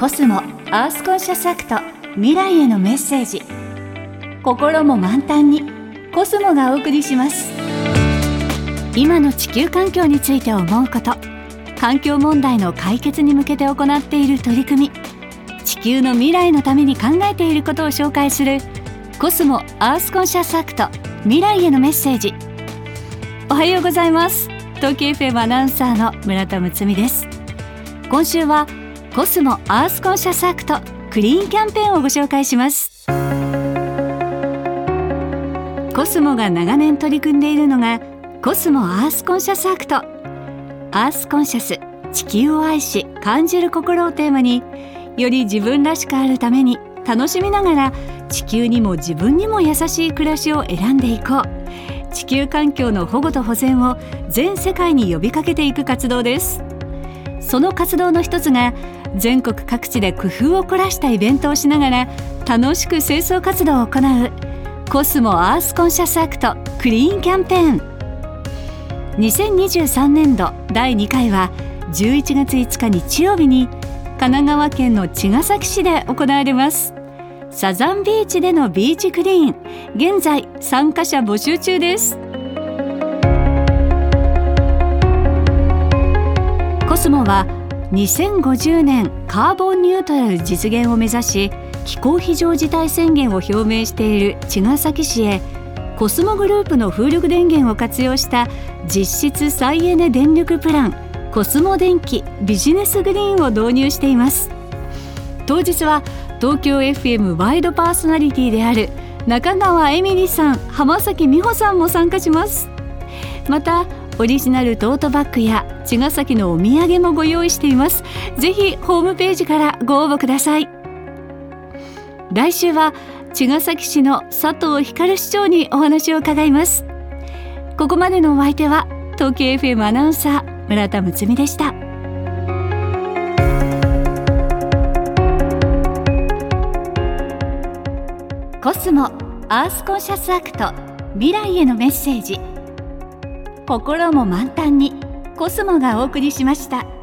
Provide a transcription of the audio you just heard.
コスモアースコンシャスアクト未来へのメッセージ。心も満タンにコスモがお送りします。今の地球環境について思うこと環境問題の解決に向けて行っている取り組み。地球の未来のために考えていることを紹介するコスモアースコンシャスアクト未来へのメッセージ。おはようございます。東京 FM アナウンサーの村田睦美です。今週はコスモアースコンシャスアクトクリーンキャンペーンをご紹介します。コスモが長年取り組んでいるのがコスモアースコンシャスアクトアースコンシャス地球を愛し感じる心をテーマにより自分らしくあるために楽しみながら地球にも自分にも優しい暮らしを選んでいこう。地球環境の保護と保全を全世界に呼びかけていく活動です。その活動の一つが全国各地で工夫を凝らしたイベントをしながら楽しく清掃活動を行うコスモアースコンシャスアクトクリーンキャンペーン。2023年度第2回は11月5日日曜日に神奈川県の茅ヶ崎市で行われます。サザンビーチでのビーチクリーン。現在参加者募集中です。モは2050年カーボンニュートラル実現を目指し気候非常事態宣言を表明している茅ヶ崎市へコスモグループの風力電源を活用した実質再エネ電力プランコスモ電気ビジネスグリーンを導入しています。当日は東京 FM ワイドパーソナリティである中川恵美里さん浜崎美穂さんも参加します。またオリジナルトートバッグや茅ヶ崎のお土産もご用意しています。ぜひホームページからご応募ください。来週は茅ヶ崎市の佐藤光市長にお話を伺います。ここまでのお相手は東京 FM アナウンサー村田睦美でした。コスモアースコンシャスアクト未来へのメッセージ。心も満タンにコスモがお送りしました。